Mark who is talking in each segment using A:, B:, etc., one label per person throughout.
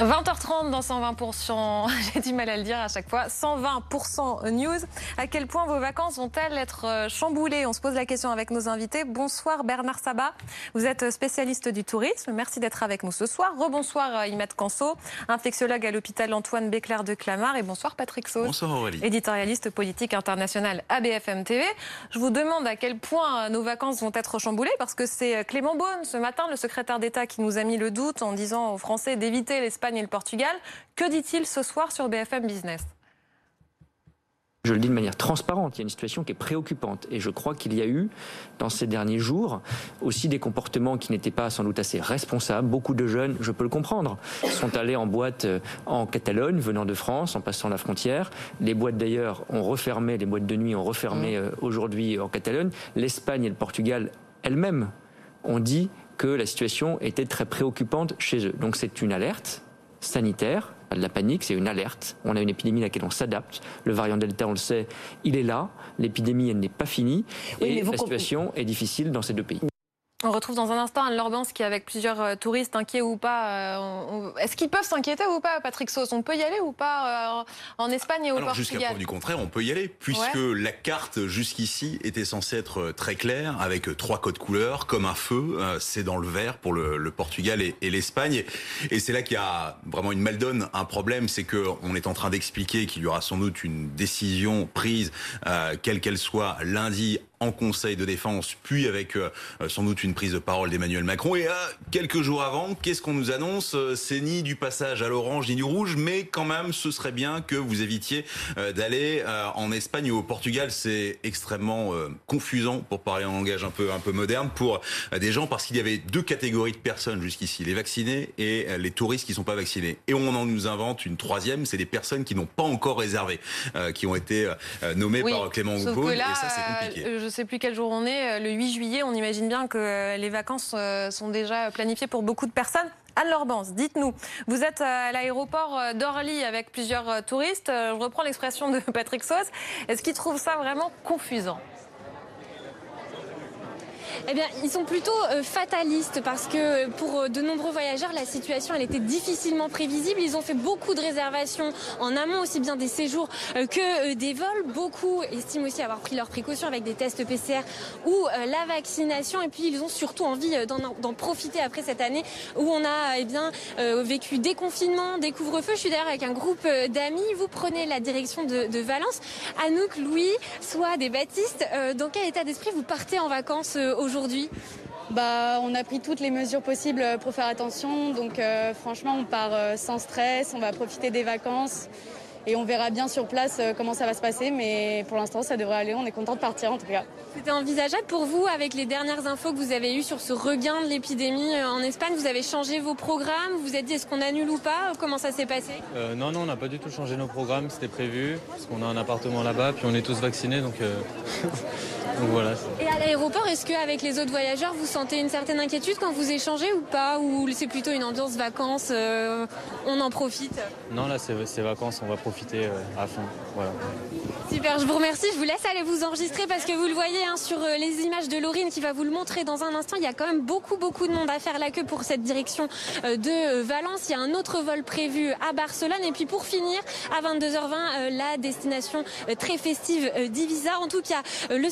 A: 20h30 dans 120%, j'ai du mal à le dire à chaque fois, 120% news. À quel point vos vacances vont-elles être euh, chamboulées? On se pose la question avec nos invités. Bonsoir Bernard Sabat, vous êtes spécialiste du tourisme. Merci d'être avec nous ce soir. Rebonsoir euh, Imad Canso, infectiologue à l'hôpital Antoine Béclair de Clamart. Et bonsoir Patrick Sauce,
B: bonsoir Aurélie.
A: éditorialiste politique international à BFM TV. Je vous demande à quel point euh, nos vacances vont être chamboulées parce que c'est Clément Beaune ce matin, le secrétaire d'État, qui nous a mis le doute en disant aux Français d'éviter l'Espagne et le Portugal. Que dit-il ce soir sur BFM Business?
C: Je le dis de manière transparente, il y a une situation qui est préoccupante. Et je crois qu'il y a eu, dans ces derniers jours, aussi des comportements qui n'étaient pas sans doute assez responsables. Beaucoup de jeunes, je peux le comprendre, sont allés en boîte euh, en Catalogne, venant de France, en passant la frontière. Les boîtes d'ailleurs ont refermé, les boîtes de nuit ont refermé mmh. euh, aujourd'hui en Catalogne. L'Espagne et le Portugal elles-mêmes ont dit que la situation était très préoccupante chez eux. Donc c'est une alerte sanitaire, la panique, c'est une alerte. On a une épidémie à laquelle on s'adapte. Le variant Delta, on le sait, il est là. L'épidémie, elle n'est pas finie. et la situation est difficile dans ces deux pays.
A: On retrouve dans un instant Anne Lorbans qui est avec plusieurs euh, touristes inquiets ou pas. Euh, est-ce qu'ils peuvent s'inquiéter ou pas, Patrick Sauce? On peut y aller ou pas euh, en Espagne et au
B: Alors, Jusqu'à preuve du contraire, on peut y aller, puisque la carte jusqu'ici était censée être très claire, avec trois codes couleurs, comme un feu. C'est dans le vert pour le, Portugal et, l'Espagne. Et c'est là qu'il y a vraiment une maldonne, un problème, c'est qu'on est en train d'expliquer qu'il y aura sans doute une décision prise, quelle qu'elle soit, lundi en Conseil de défense, puis avec euh, sans doute une prise de parole d'Emmanuel Macron. Et euh, quelques jours avant, qu'est-ce qu'on nous annonce euh, C'est ni du passage à l'orange ni du rouge, mais quand même, ce serait bien que vous évitiez d'aller en Espagne ou au Portugal. C'est extrêmement confusant, pour parler en langage un peu un peu moderne, pour des gens, parce qu'il y avait deux catégories de personnes jusqu'ici les vaccinés et les touristes qui sont pas vaccinés. Et on en nous invente une troisième, c'est des personnes qui n'ont pas encore réservé, qui ont été nommées par Clément Beaune. Et ça, c'est compliqué
A: ne sais plus quel jour on est, euh, le 8 juillet, on imagine bien que euh, les vacances euh, sont déjà planifiées pour beaucoup de personnes. Anne Lorbans, dites-nous, vous êtes à l'aéroport d'Orly avec plusieurs touristes. Je reprends l'expression de Patrick Sauce. Est-ce qu'il trouve ça vraiment confusant?
D: Eh bien, ils sont plutôt euh, fatalistes parce que pour euh, de nombreux voyageurs, la situation elle était difficilement prévisible. Ils ont fait beaucoup de réservations en amont, aussi bien des séjours euh, que des vols. Beaucoup estiment aussi avoir pris leurs précautions avec des tests PCR ou la vaccination. Et puis, ils ont surtout envie d'en profiter après cette année où on a eh bien vécu des confinements, des couvre-feux. Je suis d'ailleurs avec un groupe d'amis. Vous prenez la direction de, de Valence. Anouk, Louis, soit des Baptistes. Dans quel état d'esprit vous partez en vacances aujourd'hui? Aujourd'hui
E: bah, on a pris toutes les mesures possibles pour faire attention. Donc euh, franchement, on part euh, sans stress, on va profiter des vacances et on verra bien sur place euh, comment ça va se passer. Mais pour l'instant, ça devrait aller. On est content de partir en tout cas.
D: C'était envisageable pour vous avec les dernières infos que vous avez eues sur ce regain de l'épidémie en Espagne? Vous avez changé vos programmes? Vous vous êtes dit est-ce qu'on annule ou pas? Comment ça s'est passé?
F: Non, non, on n'a pas du tout changé nos programmes. C'était prévu parce qu'on a un appartement là-bas, puis on est tous vaccinés, donc.
D: Et à l'aéroport, est-ce qu'avec les autres voyageurs, vous sentez une certaine inquiétude quand vous échangez ou pas? Ou c'est plutôt une ambiance vacances, euh, on en profite?
F: Non, là, c'est vacances, on va profiter euh, à fond. Voilà.
D: Super, je vous remercie. Je vous laisse aller vous enregistrer parce que vous le voyez hein, sur euh, les images de Laurine qui va vous le montrer dans un instant. Il y a quand même beaucoup, beaucoup de monde à faire la queue pour cette direction de Valence. Il y a un autre vol prévu à Barcelone. Et puis pour finir, à 22h20, la destination très festive d'Ivisa. En tout cas, le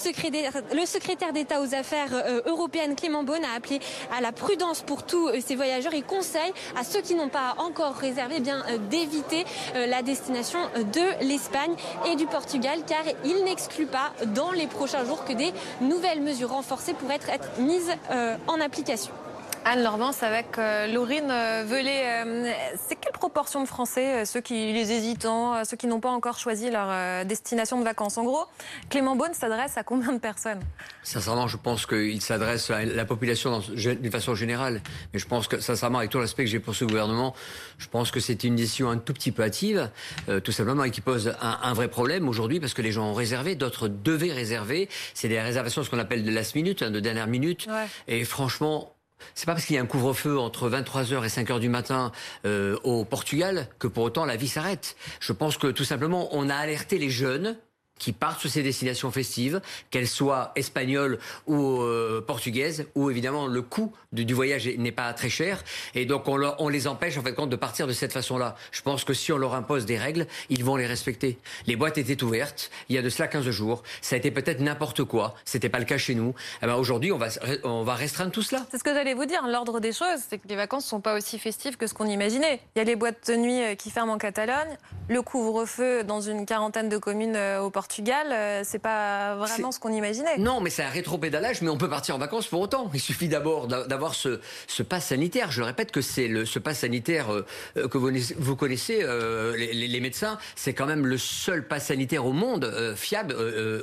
D: secrétaire d'État aux affaires euh, européennes Clément Beaune a appelé à la prudence pour tous euh, ces voyageurs. Il conseille à ceux qui n'ont pas encore réservé eh bien euh, d'éviter la destination de l'Espagne et du Portugal car il n'exclut pas dans les prochains jours que des nouvelles mesures renforcées pourraient être mises en application.
A: Anne Lordance avec euh, Laurine euh, Velay. Euh, c'est quelle proportion de Français, ceux qui les hésitants, ceux qui n'ont pas encore choisi leur destination de vacances? En gros, Clément Beaune s'adresse à combien de personnes?
G: Sincèrement, je pense qu'il s'adresse à la population d'une façon générale. Mais je pense que, sincèrement, avec tout l'aspect que j'ai pour ce gouvernement, je pense que c'est une décision un tout petit peu hâtive, tout simplement, et qui pose un, vrai problème aujourd'hui parce que les gens ont réservé, d'autres devaient réserver. C'est des réservations, ce qu'on appelle de last minute, hein, de dernière minute. Et franchement, c'est pas parce qu'il y a un couvre-feu entre 23h et 5h du matin euh, au Portugal que pour autant la vie s'arrête. Je pense que tout simplement on a alerté les jeunes qui partent sur ces destinations festives, qu'elles soient espagnoles ou euh, portugaises, où évidemment le coût du, voyage n'est pas très cher, et donc on, les empêche en fait de partir de cette façon-là. Je pense que si on leur impose des règles, ils vont les respecter. Les boîtes étaient ouvertes il y a de cela 15 jours, ça a été peut-être n'importe quoi, c'était pas le cas chez nous. Eh ben aujourd'hui, on va restreindre tout cela.
A: C'est ce que j'allais vous dire. L'ordre des choses, c'est que les vacances sont pas aussi festives que ce qu'on imaginait. Il y a les boîtes de nuit euh, qui ferment en Catalogne, le couvre-feu dans une quarantaine de communes euh, au Portugal Portugal, euh, c'est pas vraiment ce qu'on imaginait.
G: Non, mais c'est un rétro-pédalage, mais on peut partir en vacances pour autant. Il suffit d'abord d'avoir ce, ce pass sanitaire. Je le répète que c'est ce pass sanitaire euh, euh, que vous, vous connaissez, les, médecins, c'est quand même le seul pass sanitaire au monde fiable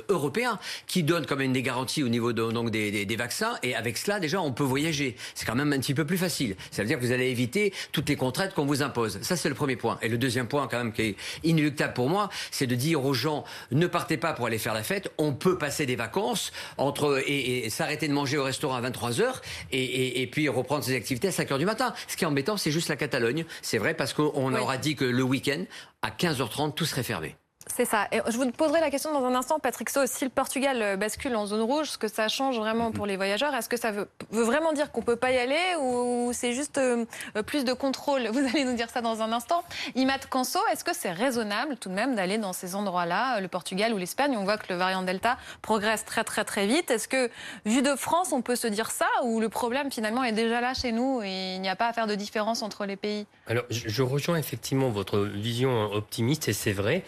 G: européen qui donne quand même des garanties au niveau de, donc des, des, vaccins. Et avec cela, déjà, on peut voyager. C'est quand même un petit peu plus facile. Ça veut dire que vous allez éviter toutes les contraintes qu'on vous impose. Ça, c'est le premier point. Et le deuxième point, quand même, qui est inéluctable pour moi, c'est de dire aux gens ne partez pas pour aller faire la fête, on peut passer des vacances entre et, s'arrêter de manger au restaurant à 23 h et, et, puis reprendre ses activités à 5 h du matin. Ce qui est embêtant, c'est juste la Catalogne. C'est vrai parce qu'on aura dit que le week-end à 15h30 tout serait fermé.
A: C'est ça. Et je vous poserai la question dans un instant, Patrick So, si le Portugal euh, bascule en zone rouge, ce que ça change vraiment pour les voyageurs, est-ce que ça veut, vraiment dire qu'on ne peut pas y aller ou c'est juste euh, plus de contrôle? Vous allez nous dire ça dans un instant. Imad Kanso, est-ce que c'est raisonnable tout de même d'aller dans ces endroits-là, le Portugal ou l'Espagne? On voit que le variant Delta progresse très très très vite. Est-ce que, vu de France, on peut se dire ça ou le problème finalement est déjà là chez nous et il n'y a pas à faire de différence entre les pays?
D: Alors, je rejoins effectivement votre vision optimiste et c'est vrai.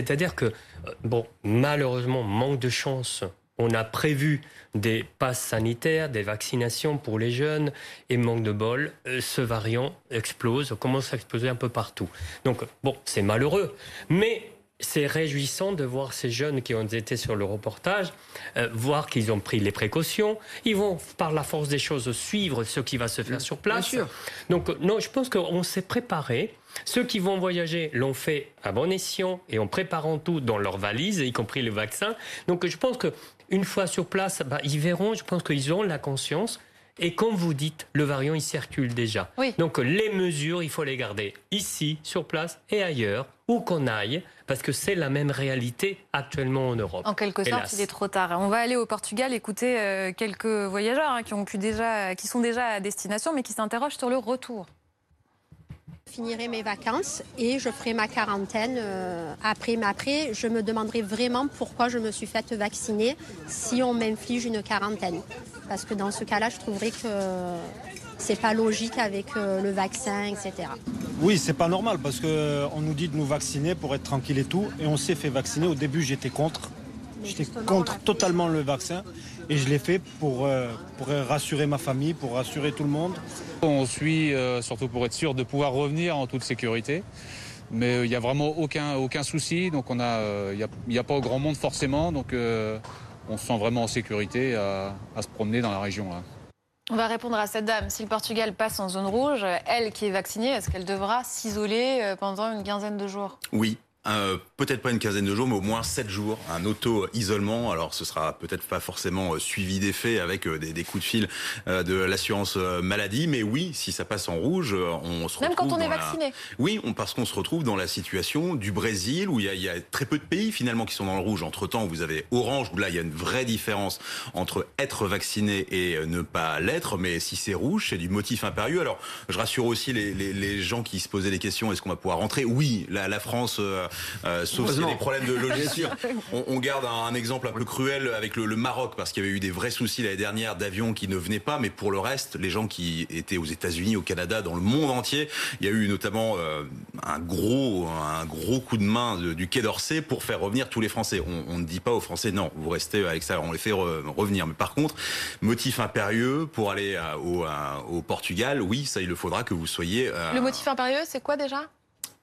D: C'est-à-dire que, euh, bon, malheureusement, manque de chance. On a prévu des passes sanitaires, des vaccinations pour les jeunes, et manque de bol, euh, ce variant explose, commence à exploser un peu partout. Donc, bon, c'est malheureux. Mais c'est réjouissant de voir ces jeunes qui ont été sur le reportage, euh, voir qu'ils ont pris les précautions. Ils vont, par la force des choses, suivre ce qui va se faire sur place. Donc, non, je pense qu'on s'est préparé. Ceux qui vont voyager l'ont fait à bon escient et en préparant tout dans leur valise, y compris le vaccin. Donc, je pense que une fois sur place, bah, ils verront. Je pense qu'ils ont la conscience. Et comme vous dites, le variant, il circule déjà. Donc les mesures, il faut les garder ici, sur place et ailleurs, où qu'on aille, parce que c'est la même réalité actuellement en Europe.
A: En quelque sorte, il est trop tard. On va aller au Portugal écouter euh, quelques voyageurs hein, qui, ont pu déjà, qui sont déjà à destination, mais qui s'interrogent sur le retour.
H: Je finirai mes vacances et je ferai ma quarantaine euh, après. Mais après, je me demanderai vraiment pourquoi je me suis faite vacciner si on m'inflige une quarantaine. Parce que dans ce cas-là, je trouverais que c'est pas logique avec euh, le vaccin, etc.
I: Oui, c'est pas normal parce qu'on euh, nous dit de nous vacciner pour être tranquille et tout. Et on s'est fait vacciner. Au début, j'étais contre. J'étais contre totalement le vaccin et je l'ai fait pour, euh, pour rassurer ma famille, pour rassurer tout le monde.
J: On suit euh, surtout pour être sûr de pouvoir revenir en toute sécurité. Mais euh, il n'y a vraiment aucun, aucun souci. Donc on a, il n'y a, pas grand monde forcément. Donc on se sent vraiment en sécurité à, à se promener dans la région.
A: On va répondre à cette dame. Si le Portugal passe en zone rouge, elle qui est vaccinée, est-ce qu'elle devra s'isoler pendant une quinzaine de jours?
B: Oui, euh, peut-être pas une quinzaine de jours, mais au moins sept jours, un auto-isolement. Alors ce sera peut-être pas forcément euh, suivi d'effet avec euh, des, coups de fil de l'assurance maladie, mais oui, si ça passe en rouge, on se
A: Même
B: quand
A: on est vacciné.
B: Oui, on, parce qu'on se retrouve dans la situation du Brésil où il y, a, très peu de pays finalement qui sont dans le rouge. Entre temps, vous avez Orange où là il y a une vraie différence entre être vacciné et ne pas l'être. Mais si c'est rouge, c'est du motif impérieux. Alors je rassure aussi les, gens qui se posaient des questions est-ce qu'on va pouvoir rentrer? Oui, la, la France sauf s'il y a des problèmes de logistique. on, on, garde un, exemple un peu cruel avec le, le Maroc, parce qu'il y avait eu des vrais soucis l'année dernière d'avions qui ne venaient pas, mais pour le reste, les gens qui étaient aux États-Unis, au Canada, dans le monde entier, il y a eu notamment un gros, un gros coup de main du Quai d'Orsay pour faire revenir tous les Français. On, on ne dit pas aux Français non, vous restez à l'extérieur, on les fait revenir. Mais par contre, motif impérieux pour aller au, au, Portugal, oui, ça il le faudra que vous soyez.
A: Euh, le motif impérieux, c'est quoi déjà?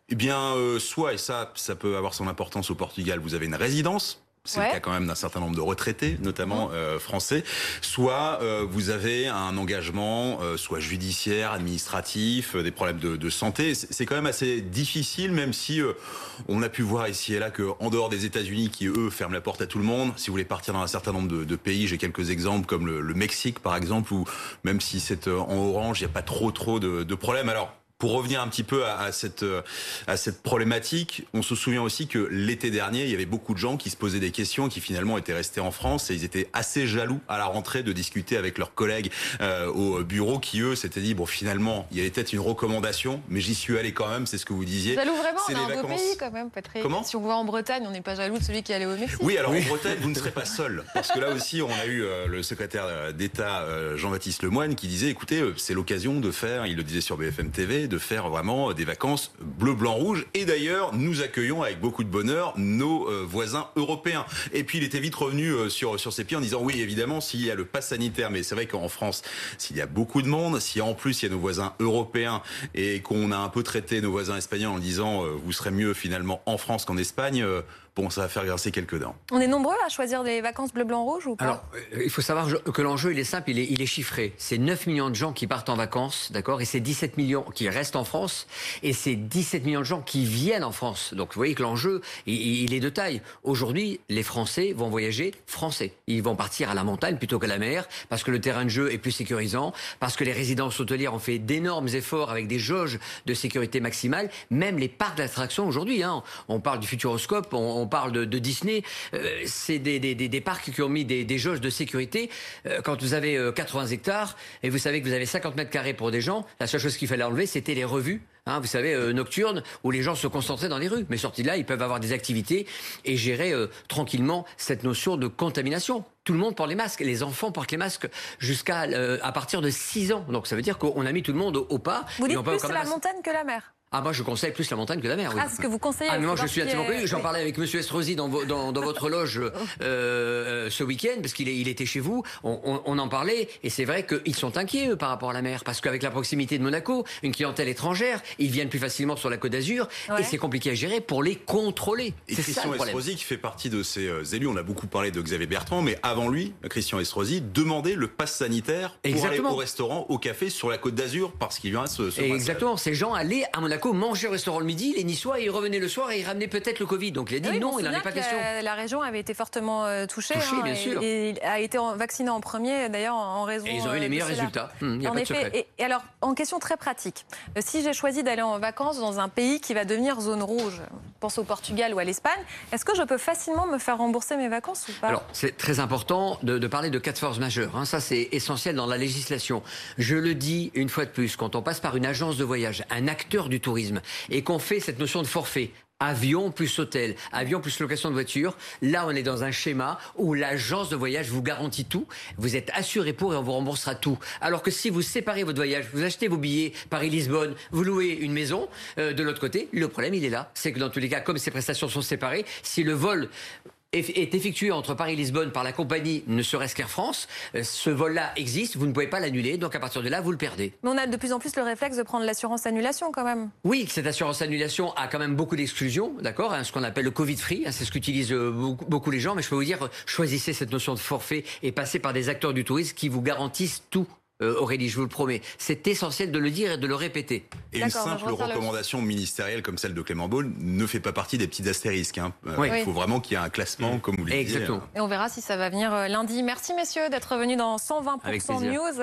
B: Eh bien, euh, soit, et ça, ça peut avoir son importance au Portugal, vous avez une résidence c'est le cas quand même d'un certain nombre de retraités, notamment euh, français, soit euh, vous avez un engagement, euh, soit judiciaire, administratif, des problèmes de, de santé. C'est quand même assez difficile, même si on a pu voir ici et là que en dehors des États-Unis, qui eux ferment la porte à tout le monde, si vous voulez partir dans un certain nombre de, de pays, j'ai quelques exemples comme le, le, Mexique par exemple, où même si c'est en orange, il n'y a pas trop trop de, de problèmes. Alors pour revenir un petit peu à, cette à cette problématique, on se souvient aussi que l'été dernier, il y avait beaucoup de gens qui se posaient des questions, qui finalement étaient restés en France et ils étaient assez jaloux à la rentrée de discuter avec leurs collègues euh, au bureau qui eux s'étaient dit bon finalement il y avait peut-être une recommandation, mais j'y suis allé quand même, c'est ce que vous disiez.
A: Jaloux vraiment, on est un beau pays quand même, Patrick.
B: Comment?
A: Si on va en Bretagne, on n'est pas jaloux de celui qui allait au Mexique.
B: Oui, alors en Bretagne, vous ne serez pas seul, parce que là aussi on a eu euh, le secrétaire d'État euh, Jean-Baptiste Lemoyne qui disait écoutez c'est l'occasion de faire, il le disait sur BFM TV, de faire vraiment des vacances bleu, blanc, rouge. Et d'ailleurs, nous accueillons avec beaucoup de bonheur nos euh, voisins européens. Et puis, il était vite revenu euh, sur, sur ses pieds en disant, oui, évidemment, s'il y a le pass sanitaire, mais c'est vrai qu'en France, s'il y a beaucoup de monde, si en plus il y a nos voisins européens et qu'on a un peu traité nos voisins espagnols en disant, euh, vous serez mieux finalement en France qu'en Espagne, bon, ça va faire grincer quelques dents.
A: On est nombreux à choisir des vacances bleu-blanc-rouge ou pas
G: Alors, euh, il faut savoir que l'enjeu, il est simple, il est, il est chiffré. C'est 9 millions de gens qui partent en vacances, d'accord Et c'est 17 millions qui restent en France, et c'est 17 millions de gens qui viennent en France. Donc, vous voyez que l'enjeu, il, il, est de taille. Aujourd'hui, les Français vont voyager français. Ils vont partir à la montagne plutôt qu'à la mer, parce que le terrain de jeu est plus sécurisant, parce que les résidences hôtelières ont fait d'énormes efforts avec des jauges de sécurité maximale. Même les parcs d'attractions aujourd'hui, hein, on parle du Futuroscope, on, on parle de, de Disney, euh, c'est des, des, des, parcs qui ont mis des, des jauges de sécurité. Euh, quand vous avez 80 euh, hectares et vous savez que vous avez 50 mètres carrés pour des gens, la seule chose qu'il fallait enlever, c'était les revues. Hein, vous savez, euh, nocturnes, où les gens se concentraient dans les rues. Mais sortis de là, ils peuvent avoir des activités et gérer euh, tranquillement cette notion de contamination. Tout le monde porte les masques. Les enfants portent les masques jusqu'à à partir de 6 ans. Donc ça veut dire qu'on a mis tout le monde au, au pas.
A: Vous dites plus la montagne que la mer
G: ah moi je conseille plus la montagne que la mer. Oui.
A: Ah ce que vous conseillez.
G: Ah moi je suis absolument connu. J'en parlais avec Monsieur Estrosi dans, dans, dans votre loge euh, euh, ce week-end parce qu'il il était chez vous. On, on, on en parlait et c'est vrai qu'ils sont inquiets eux, par rapport à la mer parce qu'avec la proximité de Monaco, une clientèle étrangère, ils viennent plus facilement sur la Côte d'Azur ouais. et c'est compliqué à gérer pour les contrôler.
B: Et Christian Estrosi qui fait partie de ces euh, élus, on a beaucoup parlé de Xavier Bertrand, mais avant lui, Christian Estrosi demandait le pass sanitaire pour
G: Exactement.
B: aller au restaurant, au café sur la Côte d'Azur parce qu'il y a ce, ce
G: Exactement. Ces gens allaient à Monaco manger au restaurant le midi, les Niçois, ils revenaient le soir et ils ramenaient peut-être le Covid. Donc il a dit
A: oui,
G: non, il n'en est pas question.
A: La, région avait été fortement euh, touchée.
G: touchée
A: hein,
G: bien
A: et,
G: sûr.
A: Et, a été vacciné en premier, d'ailleurs, en raison.
G: Et ils ont eu les meilleurs résultats. Hum,
A: en effet. Et, et, alors, en question très pratique, euh, si j'ai choisi d'aller en vacances dans un pays qui va devenir zone rouge, pense au Portugal ou à l'Espagne, est-ce que je peux facilement me faire rembourser mes vacances ou pas?
G: Alors, c'est très important de, de, parler de cas de force majeure. Hein. Ça, c'est essentiel dans la législation. Je le dis une fois de plus, quand on passe par une agence de voyage, un acteur du tourisme, et qu'on fait cette notion de forfait, avion plus hôtel, avion plus location de voiture. Là, on est dans un schéma où l'agence de voyage vous garantit tout. Vous êtes assuré pour et on vous remboursera tout. Alors que si vous séparez votre voyage, vous achetez vos billets Paris-Lisbonne, vous louez une maison euh, de l'autre côté, le problème, il est là. C'est que dans tous les cas, comme ces prestations sont séparées, si le vol est effectué entre Paris et Lisbonne par la compagnie ne serait-ce qu'Air France, euh, ce vol-là existe, vous ne pouvez pas l'annuler, donc à partir de là, vous le perdez.
A: Mais on a de plus en plus le réflexe de prendre l'assurance annulation quand même.
G: Oui, cette assurance annulation a quand même beaucoup d'exclusions, d'accord, hein, ce qu'on appelle le Covid free, hein, c'est ce qu'utilisent euh, beaucoup, beaucoup, les gens, mais je peux vous dire, choisissez cette notion de forfait et passez par des acteurs du tourisme qui vous garantissent tout. Euh, Aurélie, je vous le promets. C'est essentiel de le dire et de le répéter.
B: Et une simple recommandation ministérielle comme celle de Clément Beaune ne fait pas partie des petits astérisques. Hein. Euh,
G: oui.
B: Il faut vraiment qu'il y ait un classement, mmh. comme vous le disiez.
G: Exactement.
A: Et on verra si ça va venir lundi. Merci messieurs d'être venus dans 120% News.